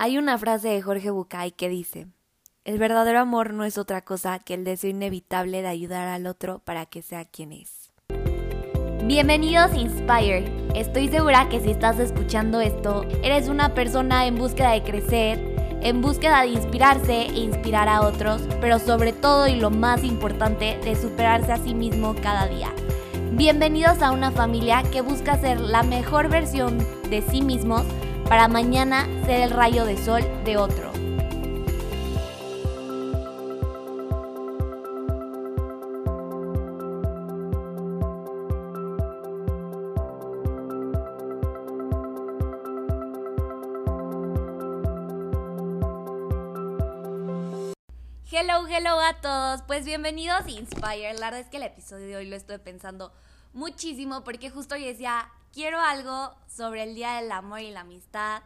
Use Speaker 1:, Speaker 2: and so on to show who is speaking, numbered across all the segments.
Speaker 1: Hay una frase de Jorge Bucay que dice, el verdadero amor no es otra cosa que el deseo inevitable de ayudar al otro para que sea quien es. Bienvenidos a Inspire. Estoy segura que si estás escuchando esto, eres una persona en búsqueda de crecer, en búsqueda de inspirarse e inspirar a otros, pero sobre todo y lo más importante, de superarse a sí mismo cada día. Bienvenidos a una familia que busca ser la mejor versión de sí mismos para mañana ser el rayo de sol de otro. Hello, hello a todos. Pues bienvenidos a Inspire. La verdad es que el episodio de hoy lo estoy pensando muchísimo porque justo yo decía, quiero algo sobre el Día del Amor y la Amistad.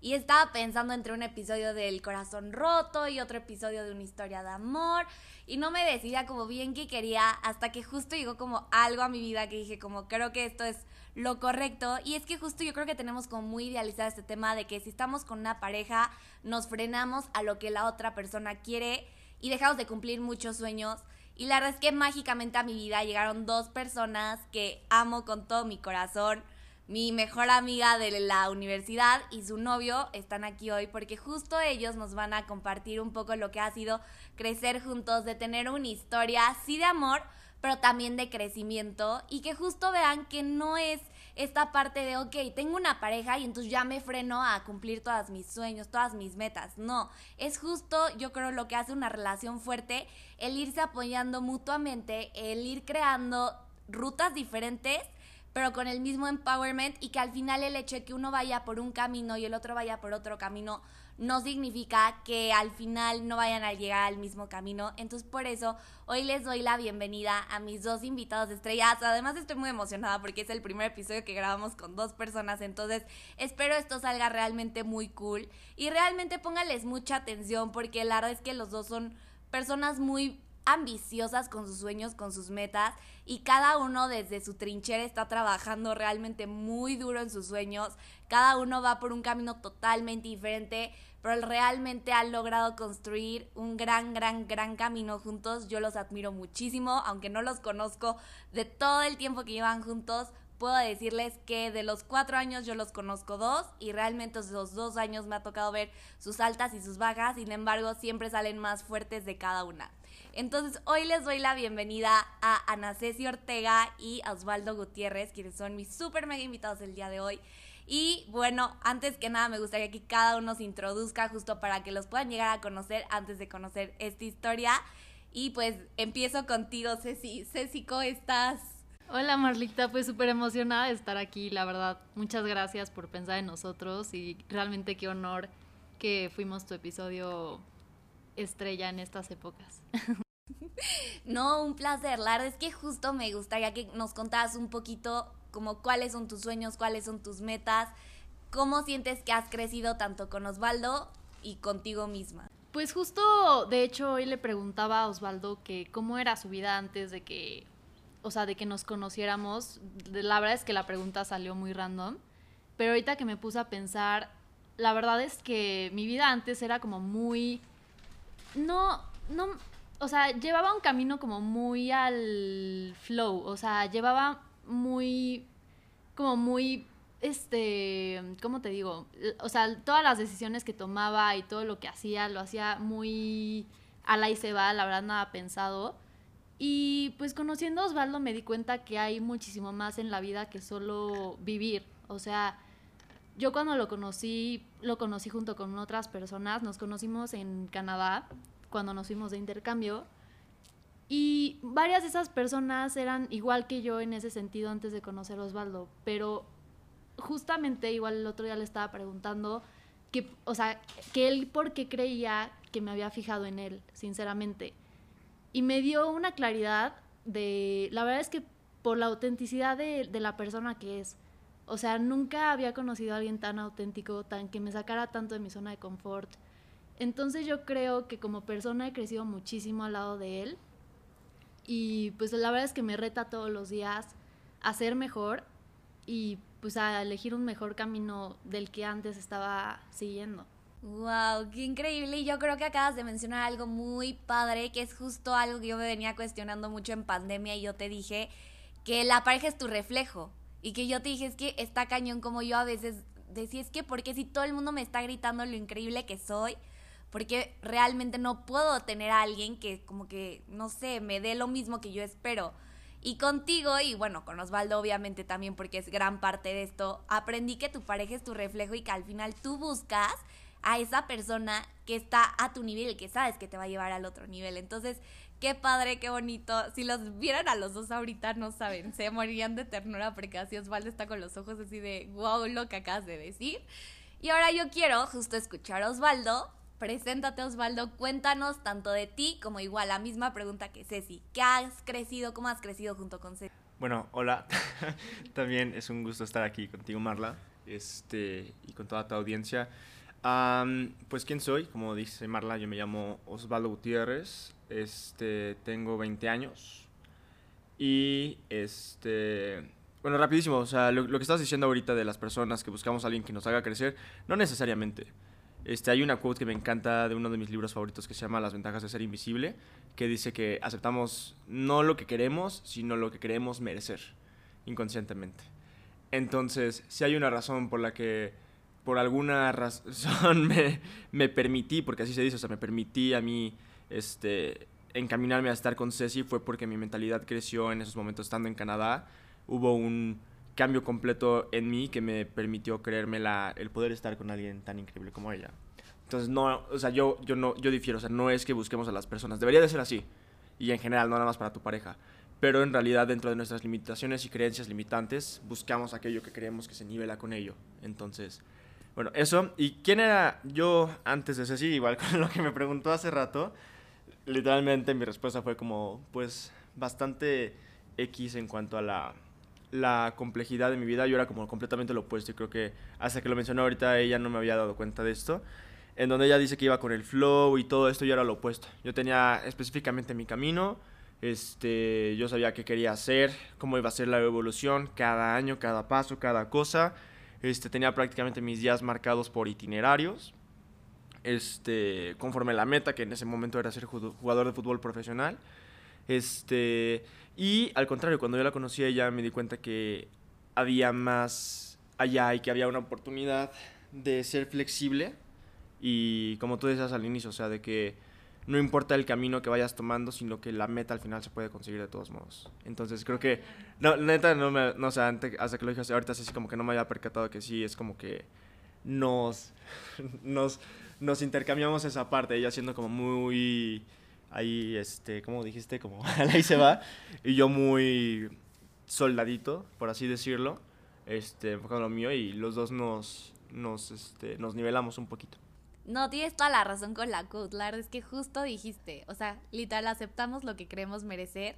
Speaker 1: Y estaba pensando entre un episodio del corazón roto y otro episodio de una historia de amor. Y no me decidía como bien que quería hasta que justo llegó como algo a mi vida que dije como creo que esto es lo correcto. Y es que justo yo creo que tenemos como muy idealizado este tema de que si estamos con una pareja nos frenamos a lo que la otra persona quiere y dejamos de cumplir muchos sueños. Y la verdad es que mágicamente a mi vida llegaron dos personas que amo con todo mi corazón mi mejor amiga de la universidad y su novio están aquí hoy porque justo ellos nos van a compartir un poco lo que ha sido crecer juntos, de tener una historia, sí de amor, pero también de crecimiento y que justo vean que no es esta parte de, ok, tengo una pareja y entonces ya me freno a cumplir todos mis sueños, todas mis metas. No, es justo, yo creo, lo que hace una relación fuerte, el irse apoyando mutuamente, el ir creando rutas diferentes pero con el mismo empowerment y que al final el hecho de que uno vaya por un camino y el otro vaya por otro camino no significa que al final no vayan a llegar al mismo camino. Entonces por eso hoy les doy la bienvenida a mis dos invitados estrellas. Además estoy muy emocionada porque es el primer episodio que grabamos con dos personas. Entonces espero esto salga realmente muy cool y realmente póngales mucha atención porque la verdad es que los dos son personas muy ambiciosas con sus sueños, con sus metas y cada uno desde su trinchera está trabajando realmente muy duro en sus sueños. Cada uno va por un camino totalmente diferente, pero realmente han logrado construir un gran, gran, gran camino juntos. Yo los admiro muchísimo, aunque no los conozco de todo el tiempo que llevan juntos. Puedo decirles que de los cuatro años yo los conozco dos y realmente esos dos años me ha tocado ver sus altas y sus bajas, sin embargo siempre salen más fuertes de cada una. Entonces, hoy les doy la bienvenida a Ana Ceci Ortega y Osvaldo Gutiérrez, quienes son mis súper mega invitados el día de hoy. Y bueno, antes que nada me gustaría que cada uno se introduzca justo para que los puedan llegar a conocer antes de conocer esta historia. Y pues empiezo contigo, Ceci. Ceci, ¿cómo estás?
Speaker 2: Hola Marlita, pues súper emocionada de estar aquí, la verdad. Muchas gracias por pensar en nosotros y realmente qué honor que fuimos tu episodio estrella en estas épocas.
Speaker 1: No, un placer. La es que justo me gustaría que nos contaras un poquito como cuáles son tus sueños, cuáles son tus metas, cómo sientes que has crecido tanto con Osvaldo y contigo misma.
Speaker 2: Pues justo, de hecho, hoy le preguntaba a Osvaldo que cómo era su vida antes de que, o sea, de que nos conociéramos. La verdad es que la pregunta salió muy random, pero ahorita que me puse a pensar, la verdad es que mi vida antes era como muy, no, no, o sea, llevaba un camino como muy al flow, o sea, llevaba muy, como muy, este, ¿cómo te digo? O sea, todas las decisiones que tomaba y todo lo que hacía, lo hacía muy a la y se va, la verdad nada pensado. Y pues conociendo a Osvaldo me di cuenta que hay muchísimo más en la vida que solo vivir. O sea, yo cuando lo conocí, lo conocí junto con otras personas, nos conocimos en Canadá cuando nos fuimos de intercambio. Y varias de esas personas eran igual que yo en ese sentido antes de conocer a Osvaldo, pero justamente igual el otro día le estaba preguntando que, o sea, que él por qué creía que me había fijado en él, sinceramente. Y me dio una claridad de, la verdad es que por la autenticidad de, de la persona que es. O sea, nunca había conocido a alguien tan auténtico, tan que me sacara tanto de mi zona de confort, entonces yo creo que como persona he crecido muchísimo al lado de él y pues la verdad es que me reta todos los días a ser mejor y pues a elegir un mejor camino del que antes estaba siguiendo.
Speaker 1: Wow, qué increíble. Y yo creo que acabas de mencionar algo muy padre, que es justo algo que yo me venía cuestionando mucho en pandemia y yo te dije que la pareja es tu reflejo. Y que yo te dije, es que está cañón como yo a veces decía, que porque si todo el mundo me está gritando lo increíble que soy, porque realmente no puedo tener a alguien que como que, no sé, me dé lo mismo que yo espero. Y contigo, y bueno, con Osvaldo obviamente también porque es gran parte de esto, aprendí que tu pareja es tu reflejo y que al final tú buscas a esa persona que está a tu nivel que sabes que te va a llevar al otro nivel. Entonces, qué padre, qué bonito. Si los vieran a los dos ahorita, no saben, se morirían de ternura porque así Osvaldo está con los ojos así de, wow, lo que acabas de decir. Y ahora yo quiero justo escuchar a Osvaldo. Preséntate Osvaldo, cuéntanos tanto de ti como igual la misma pregunta que Ceci. ¿Qué has crecido? ¿Cómo has crecido junto con Ceci?
Speaker 3: Bueno, hola. También es un gusto estar aquí contigo, Marla, este, y con toda tu audiencia pues quién soy, como dice Marla, yo me llamo Osvaldo Gutiérrez, este, tengo 20 años y este, bueno, rapidísimo, o sea, lo, que estás diciendo ahorita de las personas que buscamos a alguien que nos haga crecer, no necesariamente. Este, hay una quote que me encanta de uno de mis libros favoritos que se llama Las ventajas de ser invisible, que dice que aceptamos no lo que queremos, sino lo que queremos merecer, inconscientemente. Entonces, si hay una razón por la que por alguna razón me, me, permití, porque así se dice, o sea, me permití a mí este, encaminarme a estar con Ceci fue porque mi mentalidad creció en esos momentos estando en Canadá. Hubo un cambio completo en mí que me permitió creerme la, el poder estar con alguien tan increíble como ella. Entonces, no, o sea, yo, yo, no, yo difiero, o sea, no es que busquemos a las personas, debería de ser así, y en general, no nada más para tu pareja, pero en realidad dentro de nuestras limitaciones y creencias limitantes, buscamos aquello que creemos que se nivela con ello. Entonces, bueno, eso. ¿Y quién era yo antes de Ceci? Igual con lo que me preguntó hace rato. Literalmente mi respuesta fue como, pues, bastante X en cuanto a la, la complejidad de mi vida. Yo era como completamente lo opuesto y creo que hasta que lo mencionó ahorita ella no me había dado cuenta de esto. En donde ella dice que iba con el flow y todo esto, yo era lo opuesto. Yo tenía específicamente mi camino. Este, yo sabía qué quería hacer, cómo iba a ser la evolución, cada año, cada paso, cada cosa. Este, tenía prácticamente mis días marcados por itinerarios. Este, conforme la meta, que en ese momento era ser jugador de fútbol profesional. Este, y al contrario, cuando yo la conocí a ella me di cuenta que había más allá y que había una oportunidad de ser flexible y como tú decías al inicio, o sea, de que no importa el camino que vayas tomando, sino que la meta al final se puede conseguir de todos modos. Entonces creo que, no, neta, no me, no sé, hasta que lo dije ahorita así como que no me había percatado que sí, es como que nos, nos, nos intercambiamos esa parte, ella siendo como muy, ahí, este, como dijiste, como ahí se va, y yo muy soldadito, por así decirlo, este, enfocado en lo mío, y los dos nos, nos, este, nos nivelamos un poquito.
Speaker 1: No, tienes toda la razón con la. La es que justo dijiste, o sea, literal, aceptamos lo que creemos merecer.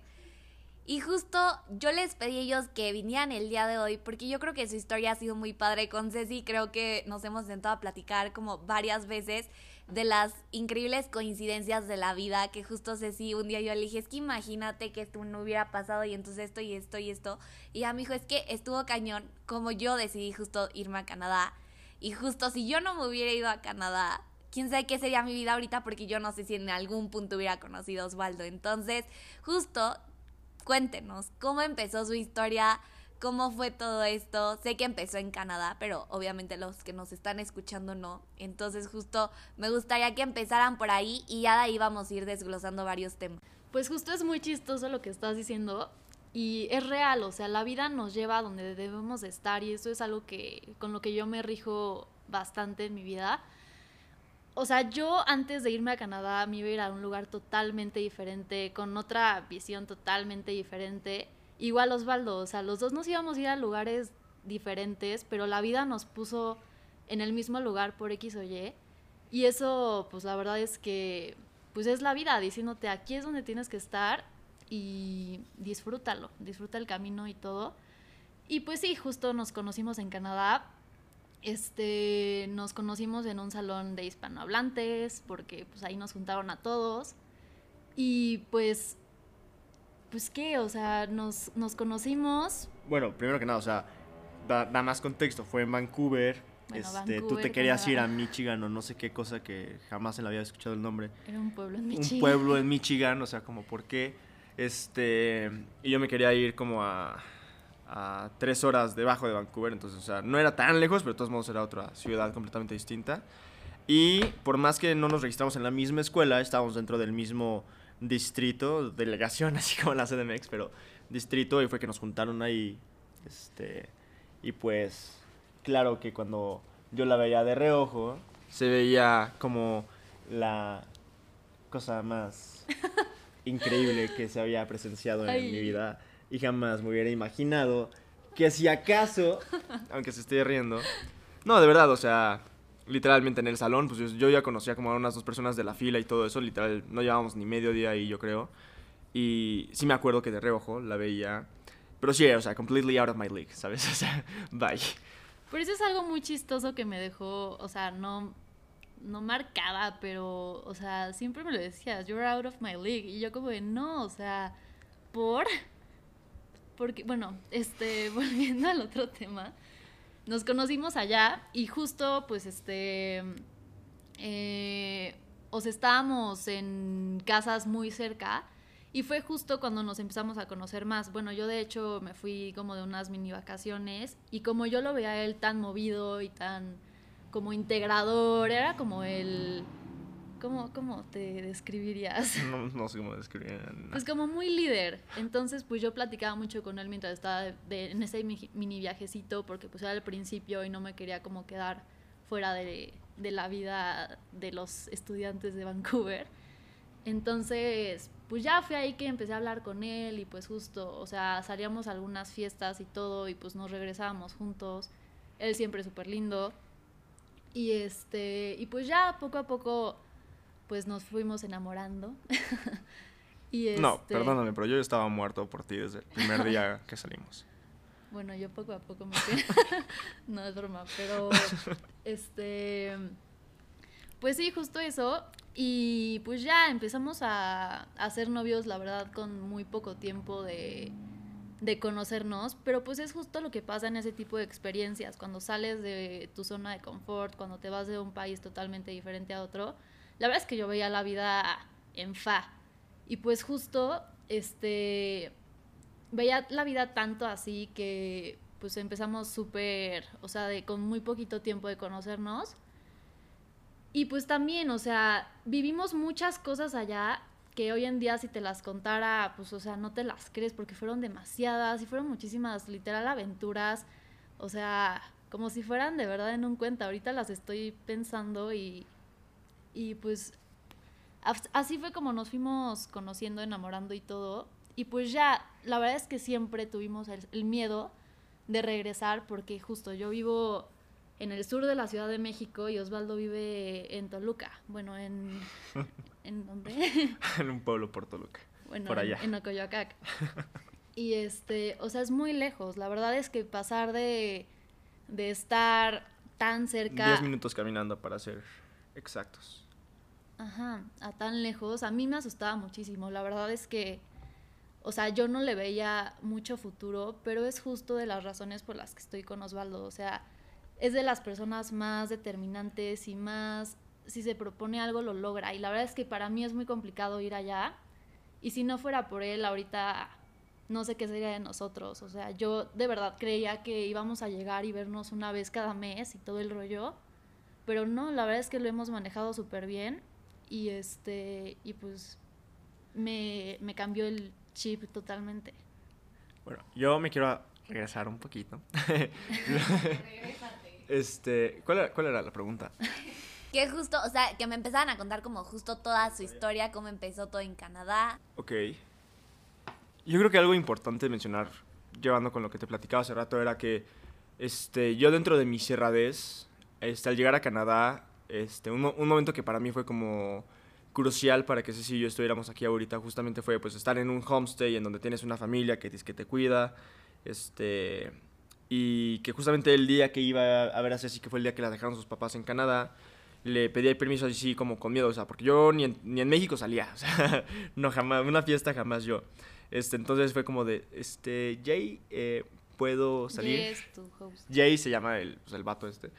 Speaker 1: Y justo yo les pedí a ellos que vinieran el día de hoy, porque yo creo que su historia ha sido muy padre con Ceci. Creo que nos hemos sentado a platicar como varias veces de las increíbles coincidencias de la vida. Que justo Ceci, un día yo le dije, es que imagínate que esto no hubiera pasado y entonces esto y esto y esto. Y a mi hijo, es que estuvo cañón, como yo decidí justo irme a Canadá y justo si yo no me hubiera ido a Canadá, quién sabe qué sería mi vida ahorita porque yo no sé si en algún punto hubiera conocido a Osvaldo. Entonces, justo cuéntenos cómo empezó su historia, cómo fue todo esto. Sé que empezó en Canadá, pero obviamente los que nos están escuchando no. Entonces, justo me gustaría que empezaran por ahí y ya de ahí vamos a ir desglosando varios temas.
Speaker 2: Pues justo es muy chistoso lo que estás diciendo y es real, o sea, la vida nos lleva a donde debemos de estar y eso es algo que con lo que yo me rijo bastante en mi vida. O sea, yo antes de irme a Canadá me iba a ir a un lugar totalmente diferente, con otra visión totalmente diferente. Igual Osvaldo, o sea, los dos nos íbamos a ir a lugares diferentes, pero la vida nos puso en el mismo lugar por X o Y. Y eso, pues la verdad es que, pues es la vida, diciéndote, aquí es donde tienes que estar y disfrútalo, disfruta el camino y todo. Y pues sí, justo nos conocimos en Canadá. Este, nos conocimos en un salón de hispanohablantes porque pues ahí nos juntaron a todos. Y pues pues qué, o sea, nos, conocimos.
Speaker 3: Bueno, primero que nada, o sea, da, da, más contexto, fue en Vancouver,
Speaker 2: Bueno,
Speaker 3: este, tú te querías ir a. Michigan o no sé qué cosa que jamás en la había escuchado el nombre.
Speaker 2: Era un pueblo en
Speaker 3: un
Speaker 2: Michigan.
Speaker 3: pueblo en Michigan, o sea, como por qué. Este, y yo me quería ir como a, a tres horas debajo de Vancouver, entonces, o sea, no era tan lejos, pero de todos modos era otra ciudad completamente distinta. Y por más que no nos registramos en la misma escuela, estábamos dentro del mismo distrito, delegación, así como la CDMX, pero distrito, y fue que nos juntaron ahí. Este, y pues, claro que cuando yo la veía de reojo, se veía como la cosa más increíble que se había presenciado en
Speaker 2: Ay.
Speaker 3: mi vida y jamás me hubiera imaginado que si acaso, aunque se esté riendo, no, de verdad, o sea, literalmente en el salón, pues yo, ya conocía como a unas dos personas de la fila y todo eso, literal, no llevábamos ni medio día ahí, yo creo, y sí me acuerdo que de reojo la veía, pero sí, o sea, completely out of my league, ¿sabes? O sea, bye.
Speaker 2: Pero eso es algo muy chistoso que me dejó, o sea, no, no marcada, pero, o sea, siempre me lo decías, you're out of my league. Y yo como de, no, o sea, ¿por? Porque, bueno, este, volviendo al otro tema, nos conocimos allá y justo, pues, este, eh, o sea, estábamos en casas muy cerca y fue justo cuando nos empezamos a conocer más. Bueno, yo de hecho me fui como de unas mini vacaciones y como yo lo veía él tan movido y tan como integrador, era como el... ¿Cómo, cómo te describirías?
Speaker 3: No, no sé cómo describir.
Speaker 2: Pues como muy líder. Entonces, pues yo platicaba mucho con él mientras estaba de- de- en ese mi- mini viajecito, porque pues era el principio y no me quería como quedar fuera de, de la vida de los estudiantes de Vancouver. Entonces, pues ya fue ahí que empecé a hablar con él y pues justo, o sea, salíamos a algunas fiestas y todo y pues nos regresábamos juntos. Él siempre súper lindo. Y este, y pues ya poco a poco, pues nos fuimos enamorando. y
Speaker 3: No,
Speaker 2: este,
Speaker 3: perdóname, pero yo estaba muerto por ti desde el primer día que salimos.
Speaker 2: Bueno, yo poco a poco me fui. no es broma, pero este pues sí, justo eso y pues ya empezamos a, a ser novios, la verdad, con muy poco tiempo de de conocernos, pero pues es justo lo que pasa en ese tipo de experiencias, cuando sales de tu zona de confort, cuando te vas de un país totalmente diferente a otro. La verdad es que yo veía la vida en fa. Y pues justo este veía la vida tanto así que pues empezamos súper, o sea, de, con muy poquito tiempo de conocernos. Y pues también, o sea, vivimos muchas cosas allá que hoy en día si te las contara, pues, o sea, no te las crees porque fueron demasiadas y fueron muchísimas, literal, aventuras. O sea, como si fueran de verdad en un cuento. Ahorita las estoy pensando y, y pues as- así fue como nos fuimos conociendo, enamorando y todo. Y pues ya, la verdad es que siempre tuvimos el, el miedo de regresar porque justo yo vivo en el sur de la Ciudad de México y Osvaldo vive en Toluca. Bueno, en... ¿En dónde?
Speaker 3: en un pueblo por Toluca.
Speaker 2: bueno,
Speaker 3: Por allá.
Speaker 2: En, en Ocoyoacac. Y este, o sea, es muy lejos. La verdad es que pasar de, de estar tan cerca...
Speaker 3: 10 minutos caminando para ser exactos.
Speaker 2: Ajá, a tan lejos, a mí me asustaba muchísimo. La verdad es que, o sea, yo no le veía mucho futuro, pero es justo de las razones por las que estoy con Osvaldo. O sea, es de las personas más determinantes y más, si se propone algo, lo logra. Y la verdad es que para mí es muy complicado ir allá. Y si no fuera por él, ahorita no sé qué sería de nosotros. O sea, yo de verdad creía que íbamos a llegar y vernos una vez cada mes y todo el rollo. Pero no, la verdad es que lo hemos manejado súper bien. Y este, y pues me, me cambió el chip totalmente.
Speaker 3: Bueno, yo me quiero regresar un poquito. este, ¿cuál era, ¿cuál era la pregunta?
Speaker 1: Que justo, o sea, que me empezaban a contar como justo toda su historia, cómo empezó todo en Canadá.
Speaker 3: Ok. Yo creo que algo importante mencionar, llevando con lo que te platicaba hace rato, era que este, yo dentro de mi cerradez, este, al llegar a Canadá, este, un, mo- un momento que para mí fue como crucial para que Ceci y yo estuviéramos aquí ahorita, justamente fue pues estar en un homestay en donde tienes una familia que, te- que te cuida, este, y que justamente el día que iba a ver a Ceci, que fue el día que la dejaron sus papás en Canadá, le pedí el permiso así como con miedo, o sea, porque yo ni en, ni en México salía, o sea, no jamás, una fiesta jamás yo. Este, entonces fue como de, este, Jay, eh, ¿puedo salir?
Speaker 2: Yes, tu host.
Speaker 3: Jay se llama el, pues, el vato este.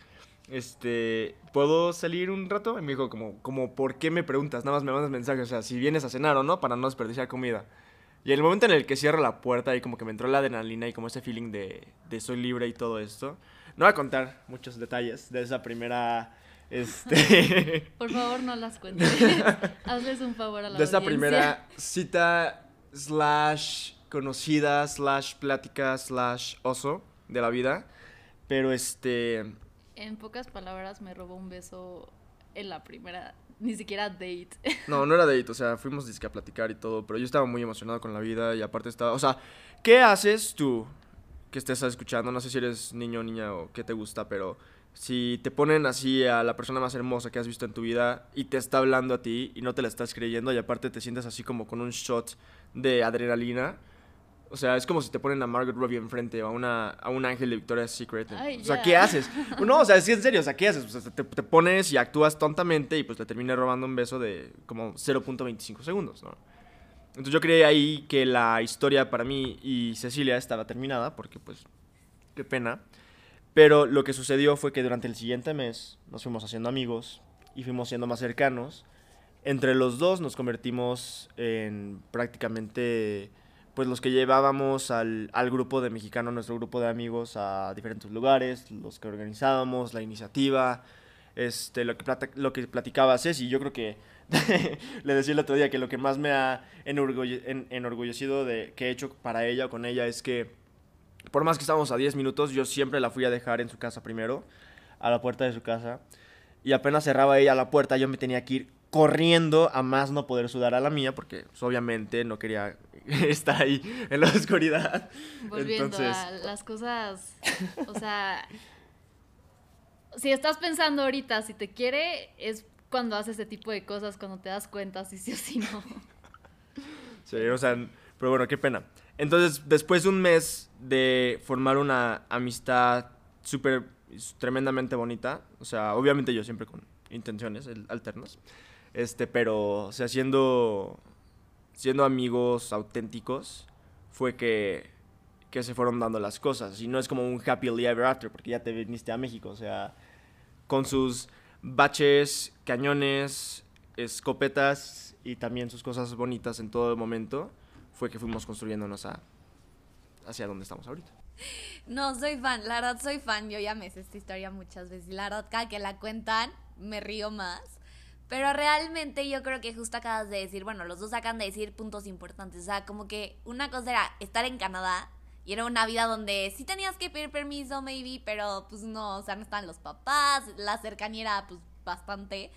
Speaker 3: Este, ¿puedo salir un rato? Y me dijo, como, como, ¿por qué me preguntas? Nada más me mandas mensajes, o sea, si vienes a cenar o no, para no desperdiciar comida. Y el momento en el que cierro la puerta y como que me entró la adrenalina y como ese feeling de, de soy libre y todo esto. No voy a contar muchos detalles de esa primera, este...
Speaker 2: Por favor, no las cuentes. Hazles un favor a la
Speaker 3: de esa
Speaker 2: audiencia.
Speaker 3: primera cita slash conocida slash plática slash oso de la vida. Pero este...
Speaker 2: En pocas palabras, me robó un beso en la primera, ni siquiera date.
Speaker 3: No, no era date, o sea, fuimos disque a platicar y todo, pero yo estaba muy emocionado con la vida y aparte estaba, o sea, ¿qué haces tú que estés escuchando? No sé si eres niño o niña o qué te gusta, pero si te ponen así a la persona más hermosa que has visto en tu vida y te está hablando a ti y no te la estás creyendo y aparte te sientes así como con un shot de adrenalina. O sea, es como si te ponen a Margaret Robbie enfrente o a, una, a un ángel de Victoria's Secret.
Speaker 2: Ay,
Speaker 3: o sea,
Speaker 2: ya.
Speaker 3: ¿qué haces? No, o sea, sí, en serio, o sea, ¿qué haces? O sea, te, te pones y actúas tontamente y pues le terminas robando un beso de como 0.25 segundos, ¿no? Entonces yo creí ahí que la historia para mí y Cecilia estaba terminada, porque pues, qué pena. Pero lo que sucedió fue que durante el siguiente mes nos fuimos haciendo amigos y fuimos siendo más cercanos. Entre los dos nos convertimos en prácticamente pues los que llevábamos al, al grupo de mexicano, nuestro grupo de amigos a diferentes lugares, los que organizábamos, la iniciativa, este, lo que, plata- lo que platicaba Ceci, yo creo que le decía el otro día que lo que más me ha enorgulle- en- enorgullecido de que he hecho para ella o con ella es que por más que estábamos a 10 minutos, yo siempre la fui a dejar en su casa primero, a la puerta de su casa, y apenas cerraba ella la puerta, yo me tenía que ir corriendo a más no poder sudar a la mía, porque pues, obviamente no quería estar ahí en la oscuridad.
Speaker 2: Volviendo
Speaker 3: Entonces,
Speaker 2: a las cosas, o sea, si estás pensando ahorita si te quiere, es cuando haces ese tipo de cosas, cuando te das cuenta si sí o si no.
Speaker 3: Sí, o sea, pero bueno, qué pena. Entonces, después de un mes de formar una amistad súper, tremendamente bonita, o sea, obviamente yo siempre con intenciones alternas, este, pero, o sea, siendo, siendo amigos auténticos, fue que, que se fueron dando las cosas. Y no es como un happily ever after, porque ya te viniste a México, o sea, con sus baches, cañones, escopetas y también sus cosas bonitas en todo momento, fue que fuimos construyéndonos a, hacia donde estamos ahorita.
Speaker 1: No, soy fan, la verdad soy fan. Yo ya me sé esta historia muchas veces. La verdad, cada que la cuentan, me río más. Pero realmente yo creo que justo acabas de decir, bueno, los dos acaban de decir puntos importantes. O sea, como que una cosa era estar en Canadá y era una vida donde sí tenías que pedir permiso, maybe, pero pues no, o sea, no estaban los papás, la cercanía era pues bastante.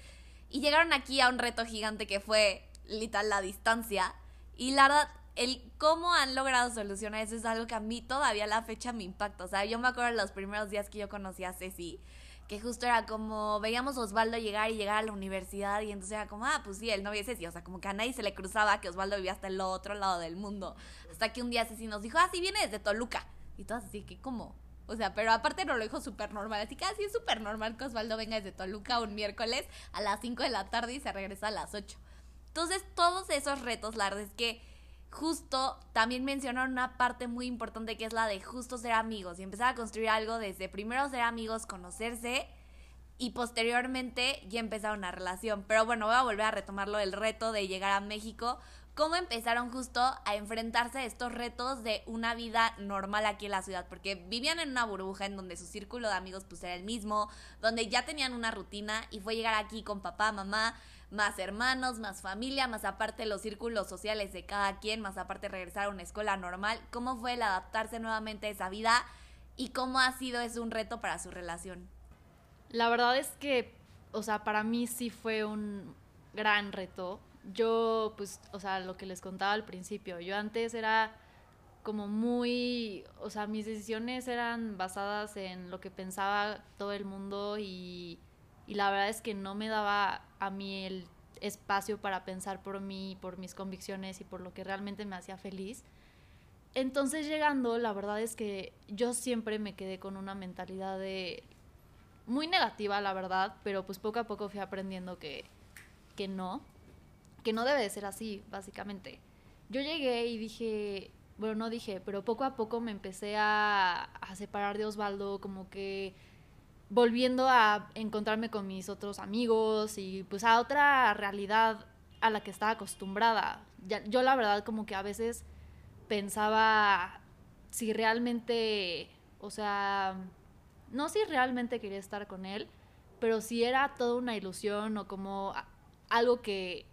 Speaker 1: Y llegaron aquí a un reto gigante que fue literal la distancia. Y la verdad, el cómo han logrado solucionar eso es algo que a mí todavía a la fecha me impacta. O sea, yo me acuerdo de los primeros días que yo conocí a Ceci, que justo era como veíamos a Osvaldo llegar y llegar a la universidad y entonces era como, ah, pues sí, el novio de Ceci. O sea, como que a nadie se le cruzaba que Osvaldo vivía hasta el otro lado del mundo. Hasta que un día Ceci nos dijo, ah, sí, viene desde Toluca. Y todas así, que ¿cómo? O sea, pero aparte no lo dijo súper normal. Así que así es súper normal que Osvaldo venga desde Toluca un miércoles a las 5 de la tarde y se regresa a las 8. Entonces, todos esos retos, la es que justo también mencionaron una parte muy importante que es la de justo ser amigos y empezar a construir algo desde primero ser amigos, conocerse y posteriormente ya empezar una relación. Pero bueno, voy a volver a retomarlo el reto de llegar a México. ¿Cómo empezaron justo a enfrentarse a estos retos de una vida normal aquí en la ciudad? Porque vivían en una burbuja en donde su círculo de amigos pues era el mismo, donde ya tenían una rutina y fue llegar aquí con papá, mamá, más hermanos, más familia, más aparte los círculos sociales de cada quien, más aparte regresar a una escuela normal. ¿Cómo fue el adaptarse nuevamente a esa vida y cómo ha sido eso un reto para su relación?
Speaker 2: La verdad es que, o sea, para mí sí fue un gran reto. Yo, pues, o sea, lo que les contaba al principio, yo antes era como muy, o sea, mis decisiones eran basadas en lo que pensaba todo el mundo y, y la verdad es que no me daba a mí el espacio para pensar por mí, por mis convicciones y por lo que realmente me hacía feliz. Entonces llegando, la verdad es que yo siempre me quedé con una mentalidad de muy negativa, la verdad, pero pues poco a poco fui aprendiendo que, que no, que no debe de ser así, básicamente. Yo llegué y dije, bueno, no dije, pero poco a poco me empecé a, a separar de Osvaldo, como que volviendo a encontrarme con mis otros amigos y pues a otra realidad a la que estaba acostumbrada. Yo la verdad como que a veces pensaba si realmente, o sea, no si realmente quería estar con él, pero si era toda una ilusión o como algo que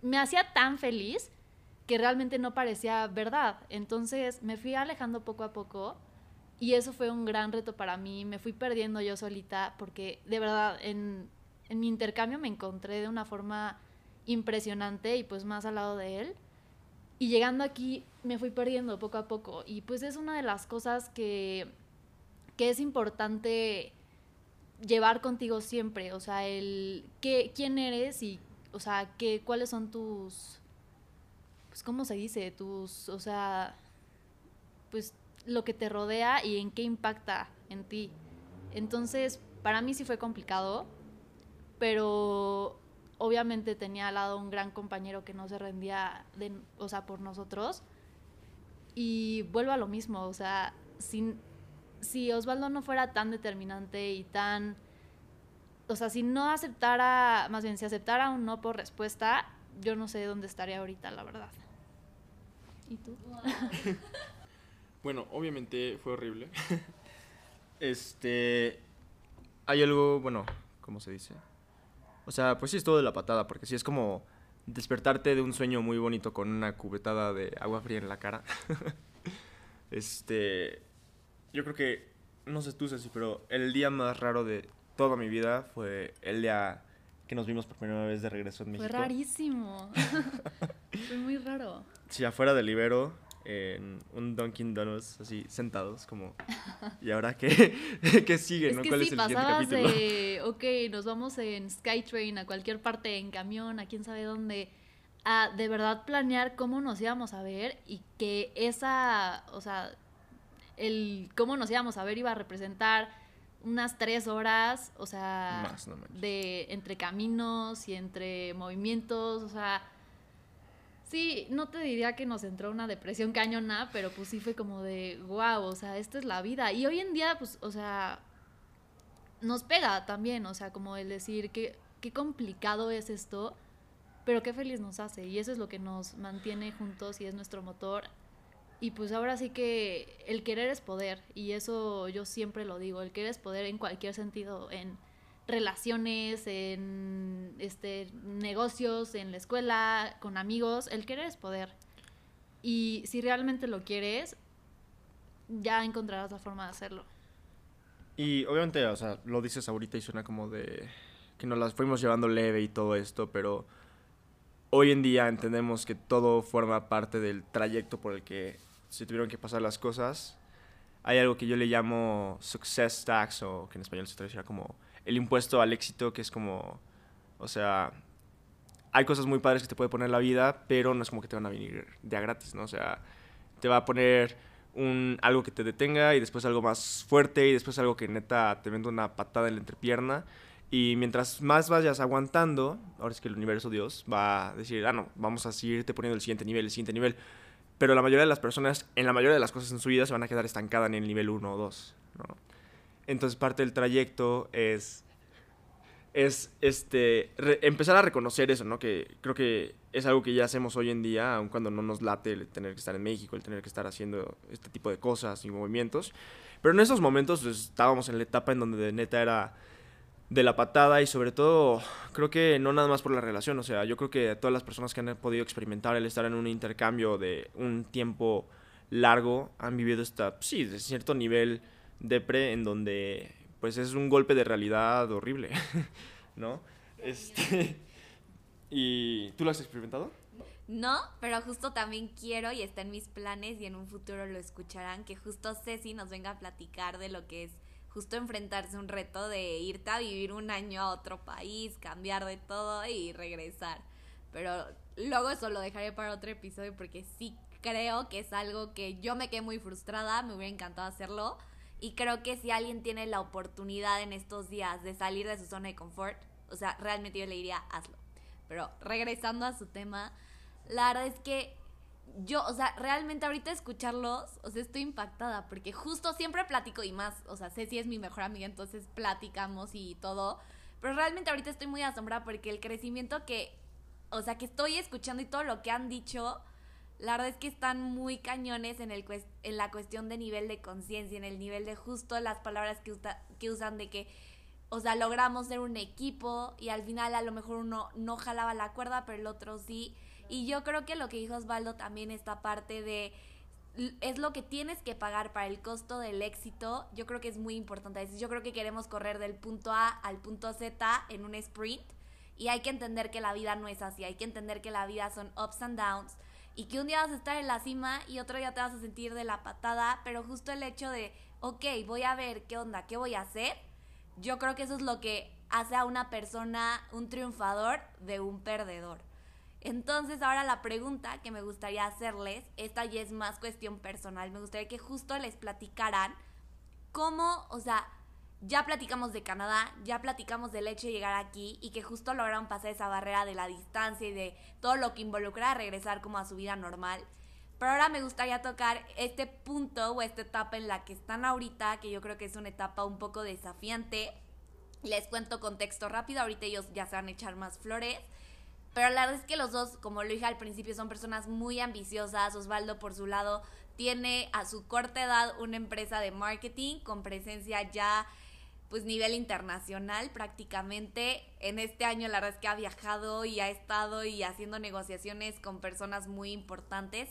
Speaker 2: me hacía tan feliz que realmente no parecía verdad. Entonces me fui alejando poco a poco y eso fue un gran reto para mí. Me fui perdiendo yo solita porque de verdad en, mi intercambio me encontré de una forma impresionante y pues más al lado de él. Y llegando aquí me fui perdiendo poco a poco. Y pues es una de las cosas que, que es importante llevar contigo siempre. O sea, el qué, quién eres y, o sea, qué, cuáles son tus, pues, ¿cómo se dice? Tus, o sea, pues lo que te rodea y en qué impacta en ti. Entonces, para mí sí fue complicado, pero obviamente tenía al lado un gran compañero que no se rendía, de, o sea, por nosotros. Y vuelvo a lo mismo, o sea, sin, si Osvaldo no fuera tan determinante y tan... O sea, si no aceptara, más bien, si aceptara un no por respuesta, yo no sé dónde estaría ahorita, la verdad. ¿Y tú?
Speaker 3: bueno, obviamente fue horrible. este... Hay algo, bueno, ¿cómo se dice? O sea, pues sí es todo de la patada, porque sí es como despertarte de un sueño muy bonito con una cubetada de agua fría en la cara. este, yo creo que, no sé tú, Ceci, pero el día más raro de toda mi vida fue el día que nos vimos por primera vez de regreso en México.
Speaker 2: Fue rarísimo. fue muy raro.
Speaker 3: Sí, afuera del Ibero, en un Dunkin' Donuts, así sentados, como. ¿Y ahora qué, qué sigue?
Speaker 2: ¿no? ¿Cuál es el capítulo? De, ok, nos vamos en Skytrain a cualquier parte, en camión, a quién sabe dónde, a de verdad planear cómo nos íbamos a ver y que esa, o sea, el cómo nos íbamos a ver iba a representar unas tres horas, o sea, de entre caminos y entre movimientos, o sea Sí, no te diría que nos entró una depresión cañona, pero pues sí fue como de, wow, o sea, esta es la vida. Y hoy en día, pues, o sea, nos pega también, o sea, como el decir que qué complicado es esto, pero qué feliz nos hace. Y eso es lo que nos mantiene juntos y es nuestro motor. Y pues ahora sí que el querer es poder, y eso yo siempre lo digo, el querer es poder en cualquier sentido, en relaciones, en este, negocios, en la escuela, con amigos. El querer es poder. Y si realmente lo quieres, ya encontrarás la forma de hacerlo.
Speaker 3: Y obviamente, o sea, lo dices ahorita y suena como de que nos las fuimos llevando leve y todo esto, pero hoy en día entendemos que todo forma parte del trayecto por el que se tuvieron que pasar las cosas. Hay algo que yo le llamo success tax o que en español se traducirá como el impuesto al éxito, que es como, o sea, hay cosas muy padres que te puede poner la vida, pero no es como que te van a venir de a gratis, ¿no? O sea, te va a poner un, algo que te detenga y después algo más fuerte y después algo que neta te vende una patada en la entrepierna. Y mientras más vayas aguantando, ahora es que el universo Dios va a decir, ah, no, vamos a seguirte poniendo el siguiente nivel, el siguiente nivel. Pero la mayoría de las personas, en la mayoría de las cosas en su vida, se van a quedar estancadas en el nivel 1 o 2, ¿no? Entonces parte del trayecto es, es este, empezar a reconocer eso, ¿no? Que creo que es algo que ya hacemos hoy en día, aun cuando no nos late el tener que estar en México, el tener que estar haciendo este tipo de cosas y movimientos. Pero en esos momentos pues, estábamos en la etapa en donde de neta era de la patada y sobre todo creo que no nada más por la relación, o sea, yo creo que todas las personas que han podido experimentar el estar en un intercambio de un tiempo largo han vivido esta, sí, de cierto nivel depre en donde pues es un golpe de realidad horrible, ¿no? Este, ¿Y tú lo has experimentado?
Speaker 1: No, pero justo también quiero y está en mis planes y en un futuro lo escucharán, que justo Ceci nos venga a platicar de lo que es justo enfrentarse a un reto de irte a vivir un año a otro país, cambiar de todo y regresar. Pero luego eso lo dejaré para otro episodio porque sí creo que es algo que yo me quedé muy frustrada, me hubiera encantado hacerlo, y creo que si alguien tiene la oportunidad en estos días de salir de su zona de confort, o sea, realmente yo le diría, hazlo. Pero regresando a su tema, la verdad es que yo, o sea, realmente ahorita escucharlos, o sea, estoy impactada porque justo siempre platico y más, o sea, Ceci es mi mejor amiga, entonces platicamos y todo, pero realmente ahorita estoy muy asombrada porque el crecimiento que, o sea, que estoy escuchando y todo lo que han dicho, la verdad es que están muy cañones en, el, en la cuestión de nivel de conciencia, en el nivel de justo las palabras que, que usan de que, o sea, logramos ser un equipo y al final a lo mejor uno no jalaba la cuerda, pero el otro sí. Y yo creo que lo que dijo Osvaldo también esta parte de es lo que tienes que pagar para el costo del éxito, yo creo que es muy importante. Yo creo que queremos correr del punto A al punto Z en un sprint y hay que entender que la vida no es así, hay que entender que la vida son ups and downs y que un día vas a estar en la cima y otro día te vas a sentir de la patada, pero justo el hecho de, ok, voy a ver qué onda, qué voy a hacer, yo creo que eso es lo que hace a una persona un triunfador de un perdedor. Entonces ahora la pregunta que me gustaría hacerles, esta ya es más cuestión personal, me gustaría que justo les platicaran cómo, o sea, ya platicamos de Canadá, ya platicamos del hecho de llegar aquí y que justo lograron pasar esa barrera de la distancia y de todo lo que involucra regresar como a su vida normal. Pero ahora me gustaría tocar este punto o esta etapa en la que están ahorita, que yo creo que es una etapa un poco desafiante. Les cuento contexto rápido, ahorita ellos ya se van a echar más flores. Pero la verdad es que los dos, como lo dije al principio, son personas muy ambiciosas. Osvaldo, por su lado, tiene a su corta edad una empresa de marketing con presencia ya pues nivel internacional prácticamente. En este año la verdad es que ha viajado y ha estado y haciendo negociaciones con personas muy importantes.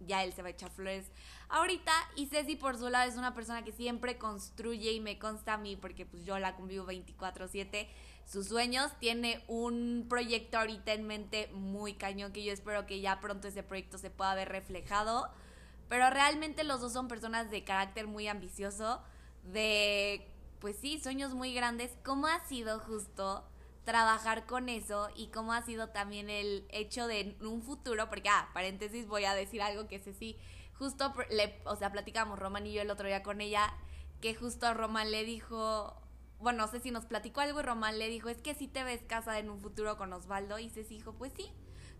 Speaker 1: Ya él se va a echar flores ahorita. Y Ceci por su lado es una persona que siempre construye y me consta a mí porque pues yo la convivo 24/7 sus sueños. Tiene un proyecto ahorita en mente muy cañón que yo espero que ya pronto ese proyecto se pueda ver reflejado. Pero realmente los dos son personas de carácter muy ambicioso, de, pues sí, sueños muy grandes. ¿Cómo ha sido justo trabajar con eso y cómo ha sido también el hecho de un futuro? Porque, ah, paréntesis, voy a decir algo que sé sí, justo, le, o sea, platicamos Roman y yo el otro día con ella, que justo Roman le dijo, bueno, no sé si nos platicó algo y Román le dijo, es que si te ves casada en un futuro con Osvaldo. Y Ceci dijo, pues sí,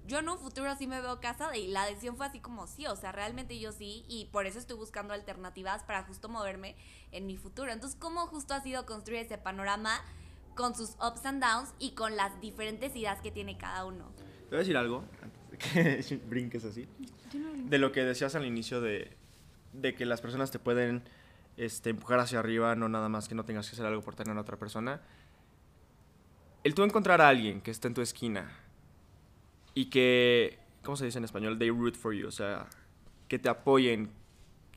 Speaker 1: yo en un futuro sí me veo casada. Y la decisión fue así como sí, o sea, realmente yo sí. Y por eso estoy buscando alternativas para justo moverme en mi futuro. Entonces, ¿cómo justo ha sido construir ese panorama con sus ups and downs y con las diferentes ideas que tiene cada uno?
Speaker 3: Te voy a decir algo, antes de que brinques así. De lo que decías al inicio de, de que las personas te pueden este, empujar hacia arriba, no nada más que no tengas que hacer algo por tener a otra persona. El tú encontrar a alguien que esté en tu esquina y que, ¿cómo se dice en español? They root for you, o sea, que te apoyen,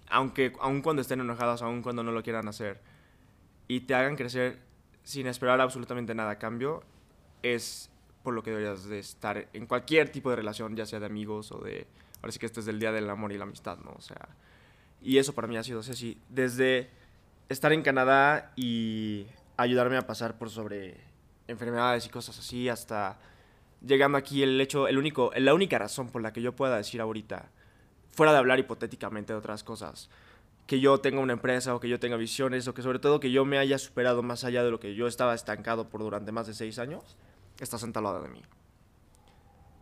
Speaker 3: aunque, aun cuando estén enojados, aun cuando no lo quieran hacer, y te hagan crecer sin esperar absolutamente nada a cambio, es por lo que deberías de estar en cualquier tipo de relación, ya sea de amigos o de, ahora sí que este es del Día del Amor y la Amistad, ¿no? O sea, y eso para mí ha sido así. Desde estar en Canadá y ayudarme a pasar por sobre enfermedades y cosas así, hasta llegando aquí el hecho, el único, la única razón por la que yo pueda decir ahorita, fuera de hablar hipotéticamente de otras cosas, que yo tenga una empresa o que yo tenga visiones o que sobre todo que yo me haya superado más allá de lo que yo estaba estancado por durante más de seis años, está sentada de mí.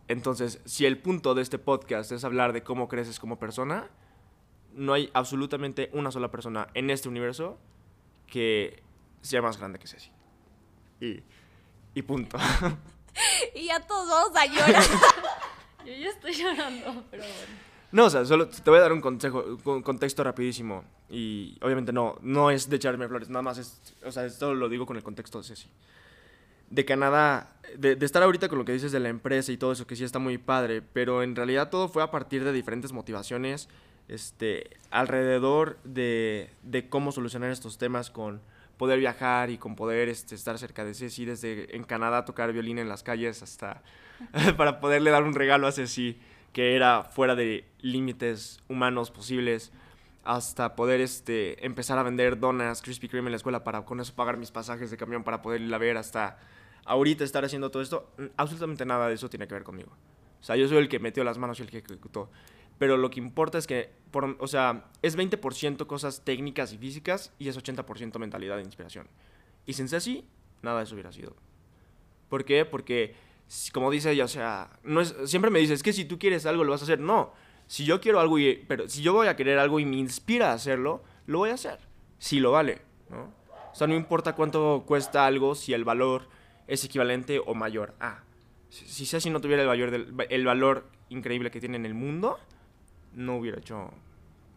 Speaker 3: Entonces, si el punto de este podcast es hablar de cómo creces como persona, no hay absolutamente una sola persona en este universo que sea más grande que Ceci. Y, y punto.
Speaker 1: y ya todos vamos a llorar.
Speaker 2: Yo ya estoy llorando, pero bueno.
Speaker 3: No, o sea, solo te voy a dar un, consejo, un contexto rapidísimo. Y obviamente no, no es de echarme flores, nada más es, o sea, esto lo digo con el contexto de Ceci. De Canadá, de, de, estar ahorita con lo que dices de la empresa y todo eso, que sí está muy padre, pero en realidad todo fue a partir de diferentes motivaciones este, alrededor de, de, cómo solucionar estos temas con poder viajar y con poder este, estar cerca de Ceci, desde en Canadá tocar violín en las calles hasta para poderle dar un regalo a Ceci que era fuera de límites humanos posibles, hasta poder este, empezar a vender donas Krispy Kreme en la escuela para con eso pagar mis pasajes de camión para poder ir a ver, hasta ahorita estar haciendo todo esto, absolutamente nada de eso tiene que ver conmigo. O sea, yo soy el que metió las manos y el que ejecutó pero lo que importa es que, por, o sea, es 20% cosas técnicas y físicas y es 80% mentalidad e inspiración. Y sin así, nada de eso hubiera sido. ¿Por qué? Porque, como dice ella, o sea, no es, siempre me dice, es que si tú quieres algo lo vas a hacer. No, si yo quiero algo, y, pero si yo voy a querer algo y me inspira a hacerlo, lo voy a hacer. Si lo vale, ¿no? O sea, no importa cuánto cuesta algo, si el valor es equivalente o mayor a. Si, si no tuviera el valor, del, el valor increíble que tiene en el mundo, no hubiera hecho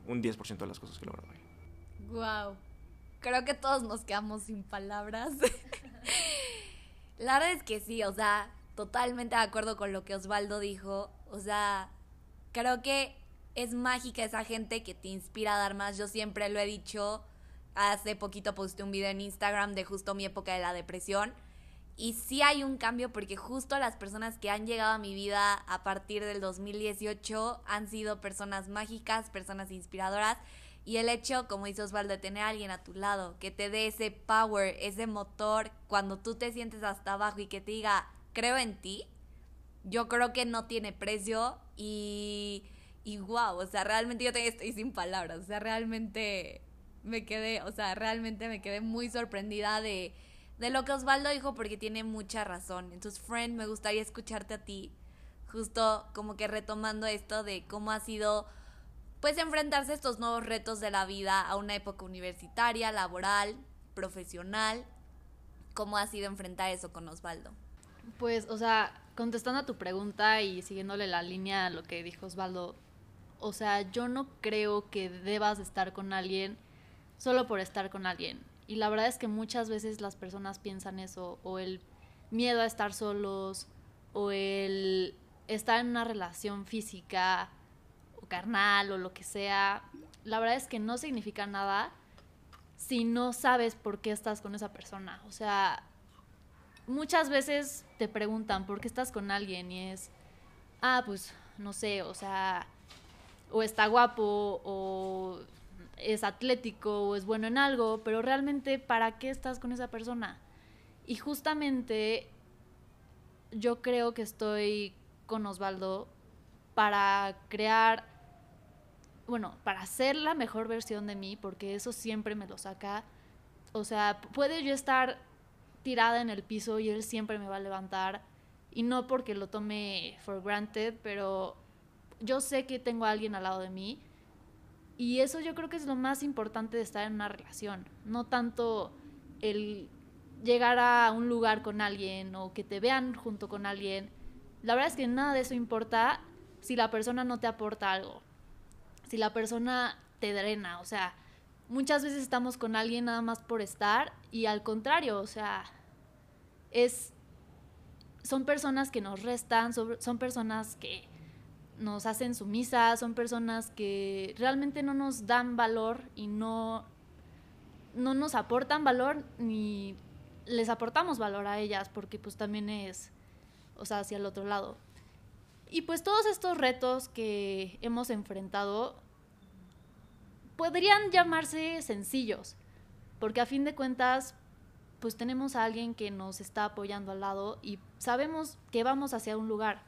Speaker 3: un 10% de las cosas que logro hoy.
Speaker 1: Wow. Creo que todos nos quedamos sin palabras. La verdad es que sí, o sea, totalmente de acuerdo con lo que Osvaldo dijo. O sea, creo que es mágica esa gente que te inspira a dar más. Yo siempre lo he dicho. Hace poquito posté un video en Instagram de justo mi época de la depresión. Y sí hay un cambio porque justo las personas que han llegado a mi vida a partir del 2018 han sido personas mágicas, personas inspiradoras. Y el hecho, como dice Osvaldo, de tener a alguien a tu lado, que te dé ese power, ese motor, cuando tú te sientes hasta abajo y que te diga, creo en ti, yo creo que no tiene precio y, y wow, o sea, realmente yo estoy sin palabras, o sea, realmente me quedé, o sea, realmente me quedé muy sorprendida de, de lo que Osvaldo dijo porque tiene mucha razón. Entonces, friend, me gustaría escucharte a ti, justo como que retomando esto de cómo ha sido pues enfrentarse a estos nuevos retos de la vida a una época universitaria, laboral, profesional. ¿Cómo ha sido enfrentar eso con Osvaldo?
Speaker 2: Pues, o sea, contestando a tu pregunta y siguiéndole la línea a lo que dijo Osvaldo, o sea, yo no creo que debas estar con alguien solo por estar con alguien. Y la verdad es que muchas veces las personas piensan eso, o el miedo a estar solos, o el estar en una relación física carnal o lo que sea, la verdad es que no significa nada si no sabes por qué estás con esa persona. O sea, muchas veces te preguntan por qué estás con alguien y es, ah, pues no sé, o sea, o está guapo o es atlético o es bueno en algo, pero realmente ¿para qué estás con esa persona? Y justamente yo creo que estoy con Osvaldo para crear bueno, para ser la mejor versión de mí, porque eso siempre me lo saca. O sea, puede yo estar tirada en el piso y él siempre me va a levantar. Y no porque lo tome for granted, pero yo sé que tengo a alguien al lado de mí. Y eso yo creo que es lo más importante de estar en una relación. No tanto el llegar a un lugar con alguien o que te vean junto con alguien. La verdad es que nada de eso importa si la persona no te aporta algo si la persona te drena, o sea, muchas veces estamos con alguien nada más por estar y al contrario, o sea, es son personas que nos restan, son, personas que nos hacen sumisas, son personas que realmente no nos dan valor y no no nos aportan valor ni les aportamos valor a ellas porque pues también es o sea, hacia el otro lado. Y pues todos estos retos que hemos enfrentado podrían llamarse sencillos, porque a fin de cuentas, pues tenemos a alguien que nos está apoyando al lado y sabemos que vamos hacia un lugar.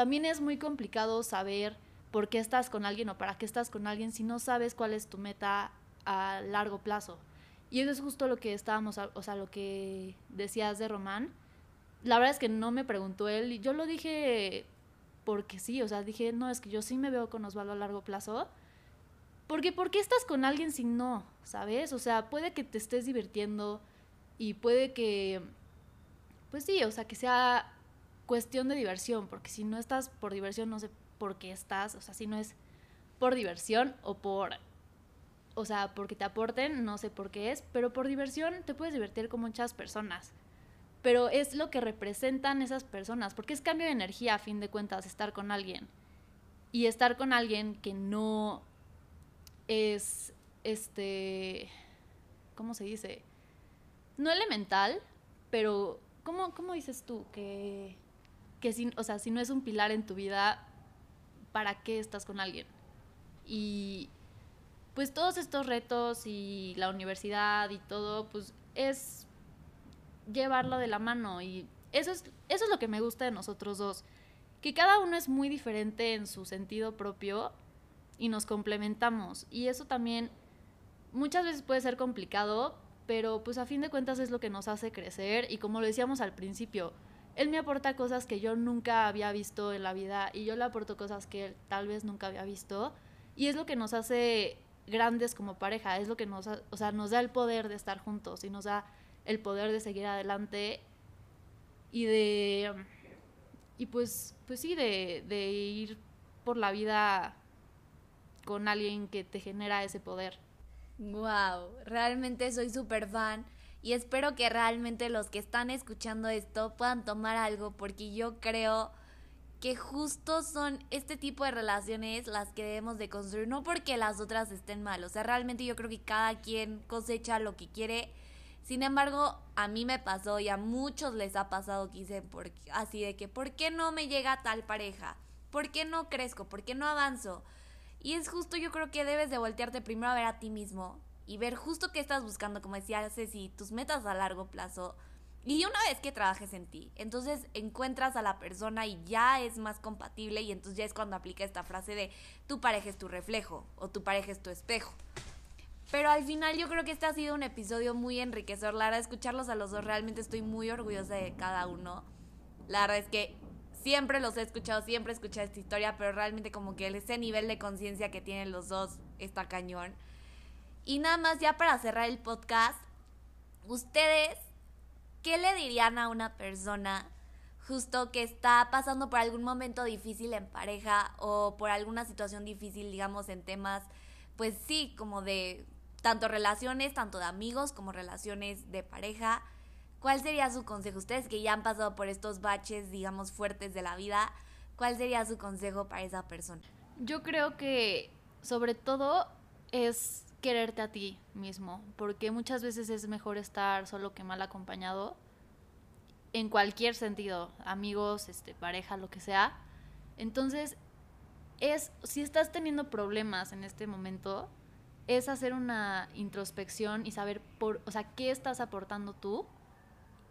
Speaker 2: También es muy complicado saber por qué estás con alguien o para qué estás con alguien si no sabes cuál es tu meta a largo plazo. Y eso es justo lo que estábamos, o sea, lo que decías de Román. La verdad es que no me preguntó él, y yo lo dije porque sí, o sea, dije, no, es que yo sí me veo con Osvaldo a largo plazo. Porque ¿por qué estás con alguien si no? ¿Sabes? O sea, puede que te estés divirtiendo y puede que, pues sí, o sea, que sea cuestión de diversión, porque si no estás por diversión, no sé por qué estás, o sea, si no es por diversión o por, o sea, porque te aporten, no sé por qué es, pero por diversión te puedes divertir con muchas personas pero es lo que representan esas personas, porque es cambio de energía a fin de cuentas estar con alguien. Y estar con alguien que no es, este, ¿cómo se dice? No elemental, pero ¿cómo, cómo dices tú? Que, que si, o sea, si no es un pilar en tu vida, ¿para qué estás con alguien? Y pues todos estos retos y la universidad y todo, pues es llevarlo de la mano y eso es, eso es lo que me gusta de nosotros dos, que cada uno es muy diferente en su sentido propio y nos complementamos y eso también muchas veces puede ser complicado, pero pues a fin de cuentas es lo que nos hace crecer y como lo decíamos al principio, él me aporta cosas que yo nunca había visto en la vida y yo le aporto cosas que él tal vez nunca había visto y es lo que nos hace grandes como pareja, es lo que nos, o sea, nos da el poder de estar juntos y nos da el poder de seguir adelante y de y pues pues sí de, de ir por la vida con alguien que te genera ese poder.
Speaker 1: Wow, realmente soy súper fan y espero que realmente los que están escuchando esto puedan tomar algo porque yo creo que justo son este tipo de relaciones las que debemos de construir, no porque las otras estén mal, o sea, realmente yo creo que cada quien cosecha lo que quiere. Sin embargo, a mí me pasó y a muchos les ha pasado que dicen por, así de que, ¿por qué no me llega tal pareja? ¿Por qué no crezco? ¿Por qué no avanzo? Y es justo yo creo que debes de voltearte primero a ver a ti mismo y ver justo qué estás buscando, como decía Ceci, tus metas a largo plazo. Y una vez que trabajes en ti, entonces encuentras a la persona y ya es más compatible y entonces ya es cuando aplica esta frase de tu pareja es tu reflejo o tu pareja es tu espejo. Pero al final yo creo que este ha sido un episodio muy enriquecedor. La verdad, escucharlos a los dos realmente estoy muy orgullosa de cada uno. La verdad es que siempre los he escuchado, siempre he escuchado esta historia, pero realmente como que ese nivel de conciencia que tienen los dos está cañón. Y nada más ya para cerrar el podcast, ustedes, ¿qué le dirían a una persona justo que está pasando por algún momento difícil en pareja o por alguna situación difícil, digamos, en temas, pues sí, como de tanto relaciones, tanto de amigos como relaciones de pareja? ¿Cuál sería su consejo? Ustedes que ya han pasado por estos baches, digamos, fuertes de la vida, ¿cuál sería su consejo para esa persona?
Speaker 2: Yo creo que sobre todo es quererte a ti mismo, porque muchas veces es mejor estar solo que mal acompañado en cualquier sentido, amigos, este, pareja, lo que sea. Entonces, es si estás teniendo problemas en este momento, es hacer una introspección y saber por, o sea, qué estás aportando tú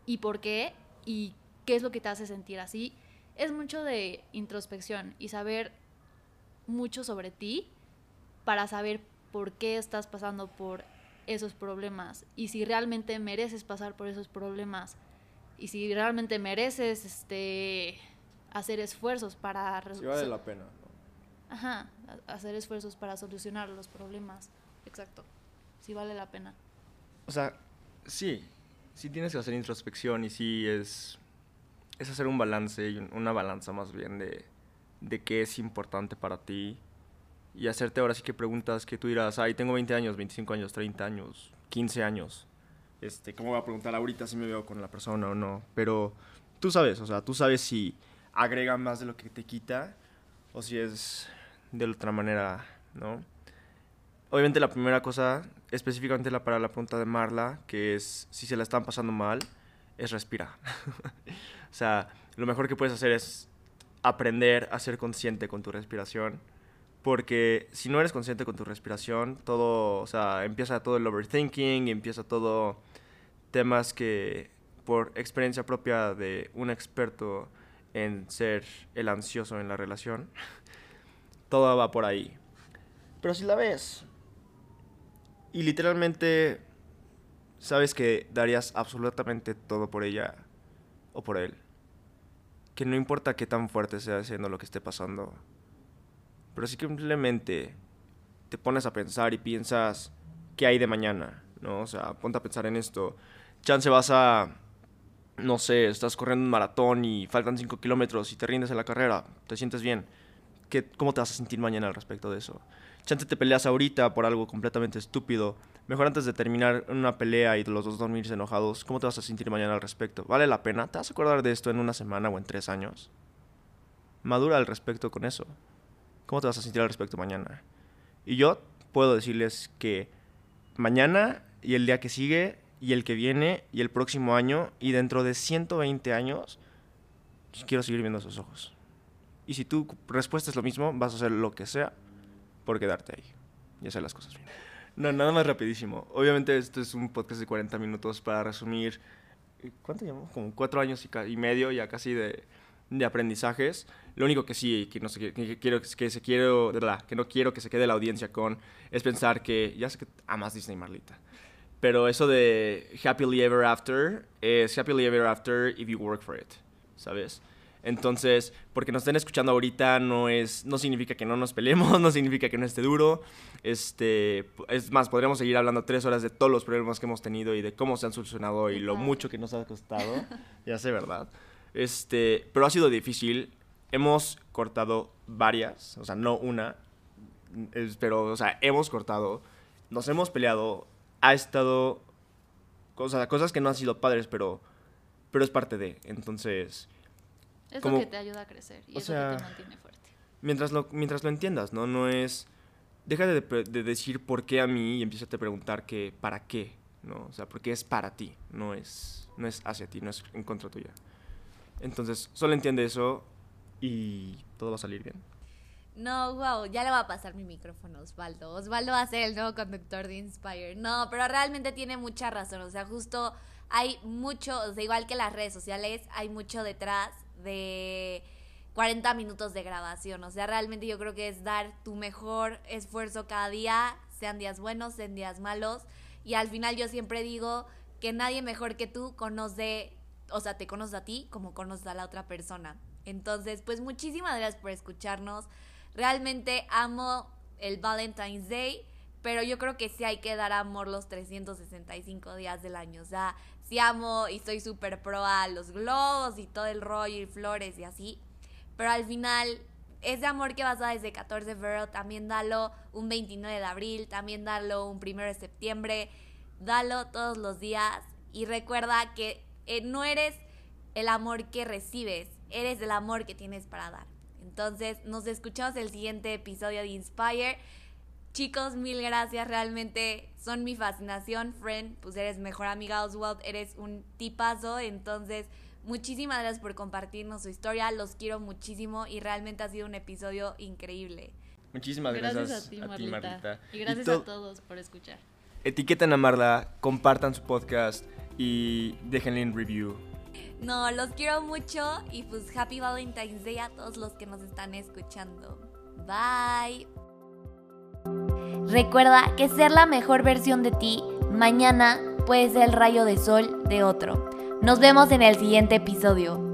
Speaker 2: y por qué y qué es lo que te hace sentir así. Es mucho de introspección y saber mucho sobre ti para saber por qué estás pasando por esos problemas y si realmente mereces pasar por esos problemas y si realmente mereces este hacer esfuerzos para
Speaker 3: si vale la pena
Speaker 2: ajá hacer esfuerzos para solucionar los problemas. Exacto. Si vale la pena.
Speaker 3: O sea sí sí tienes que hacer introspección y sí es es hacer un balance y una balanza más bien de de qué es importante para ti y hacerte ahora sí que preguntas que tú dirás, ay, tengo 20 años, 25 años, 30 años, 15 años. Este, ¿Cómo voy a preguntar ahorita si me veo con la persona o no? Pero tú sabes, o sea, tú sabes si agrega más de lo que te quita o si es de otra manera, ¿no? Obviamente la primera cosa, específicamente la, para la pregunta de Marla, que es si se la están pasando mal, es respirar. o sea, lo mejor que puedes hacer es aprender a ser consciente con tu respiración porque si no eres consciente con tu respiración, todo, o sea, empieza todo el overthinking, empieza todo temas que por experiencia propia de un experto en ser el ansioso en la relación, todo va por ahí. Pero si la ves y literalmente sabes que darías absolutamente todo por ella o por él, que no importa qué tan fuerte sea haciendo lo que esté pasando, pero si simplemente te pones a pensar y piensas qué hay de mañana, ¿no? O sea, ponte a pensar en esto. Chance vas a, no sé, estás corriendo un maratón y faltan 5 kilómetros y te rindes en la carrera, te sientes bien. ¿Qué, ¿Cómo te vas a sentir mañana al respecto de eso? Chance te peleas ahorita por algo completamente estúpido. Mejor antes de terminar una pelea y los dos dormirse enojados, ¿cómo te vas a sentir mañana al respecto? ¿Vale la pena? ¿Te vas a acordar de esto en una semana o en tres años? Madura al respecto con eso. ¿Cómo te vas a sentir al respecto mañana? Y yo puedo decirles que mañana y el día que sigue y el que viene y el próximo año y dentro de 120 años pues, quiero seguir viendo esos ojos. Y si tu respuesta es lo mismo, vas a hacer lo que sea por quedarte ahí y hacer las cosas bien. No, nada más rapidísimo. Obviamente esto es un podcast de 40 minutos para resumir, ¿cuánto llamamos? Como cuatro años y, y medio ya casi de, de aprendizajes. Lo único que sí, que no sé, que, quiero que se quiero, de verdad, que no quiero que se quede la audiencia con es pensar que ya sé que amas Disney Marlita. Pero eso de happily ever after es happily ever after if you work for it. ¿sabes? Entonces, porque nos estén escuchando ahorita no es no significa que no nos peleemos, no significa que no esté duro. Este, es más, podríamos seguir hablando tres horas de todos los problemas que hemos tenido y de cómo se han solucionado y lo mucho que nos ha costado. ya sé, ¿verdad? Este, pero ha sido difícil. Hemos cortado varias, o sea, no una, pero, o sea, hemos cortado, nos hemos peleado, ha estado, sea, cosas que no han sido padres, pero, pero es parte de, entonces,
Speaker 2: Es
Speaker 3: Como-
Speaker 2: lo que te ayuda a crecer y
Speaker 3: o
Speaker 2: es lo
Speaker 3: sea,
Speaker 2: que te mantiene fuerte.
Speaker 3: mientras lo, mientras lo entiendas, ¿no? No es, deja de, de decir por qué a mí y empieza a preguntar que, para qué, ¿no? O sea, porque es para ti, no es, no es hacia ti, no es en contra tuya. Entonces, solo entiende eso y todo va a salir bien.
Speaker 1: No, wow, ya le va a pasar mi micrófono Osvaldo. Osvaldo va a ser el nuevo conductor de Inspire. No, pero realmente tiene mucha razón. O sea, justo hay mucho, o sea, igual que las redes sociales, hay mucho detrás de 40 minutos de grabación. O sea, realmente yo creo que es dar tu mejor esfuerzo cada día, sean días buenos, sean días malos. Y al final yo siempre digo que nadie mejor que tú conoce, o sea, te conoce a ti como conoce a la otra persona. Entonces, pues muchísimas gracias por escucharnos. Realmente amo el Valentine's Day, pero yo creo que sí hay que dar amor los 365 días del año. O sea, sí amo y soy súper pro a los globos y todo el rollo y flores y así. Pero al final, ese amor que vas a desde 14 de febrero, también dalo un 29 de abril, también dalo un 1 de septiembre, dalo todos los días y recuerda que eh, no eres el amor que recibes, eres el amor que tienes para dar. Entonces, nos escuchamos el siguiente episodio de Inspire. Chicos, mil gracias, realmente son mi fascinación. Friend, pues eres mejor amiga Oswald, eres un tipazo. Entonces, muchísimas gracias por compartirnos su historia. Los quiero muchísimo y realmente ha sido un episodio increíble.
Speaker 3: Muchísimas gracias,
Speaker 2: a ti,
Speaker 3: a ti,
Speaker 2: Marlita.
Speaker 3: Marlita.
Speaker 2: Y gracias
Speaker 3: to-
Speaker 2: a todos por escuchar.
Speaker 3: Etiqueten a Marla, compartan su podcast y déjenle un review.
Speaker 1: No, los quiero mucho y pues Happy Valentine's Day a todos los que nos están escuchando. Bye. Recuerda que ser la mejor versión de ti mañana puede ser el rayo de sol de otro. Nos vemos en el siguiente episodio.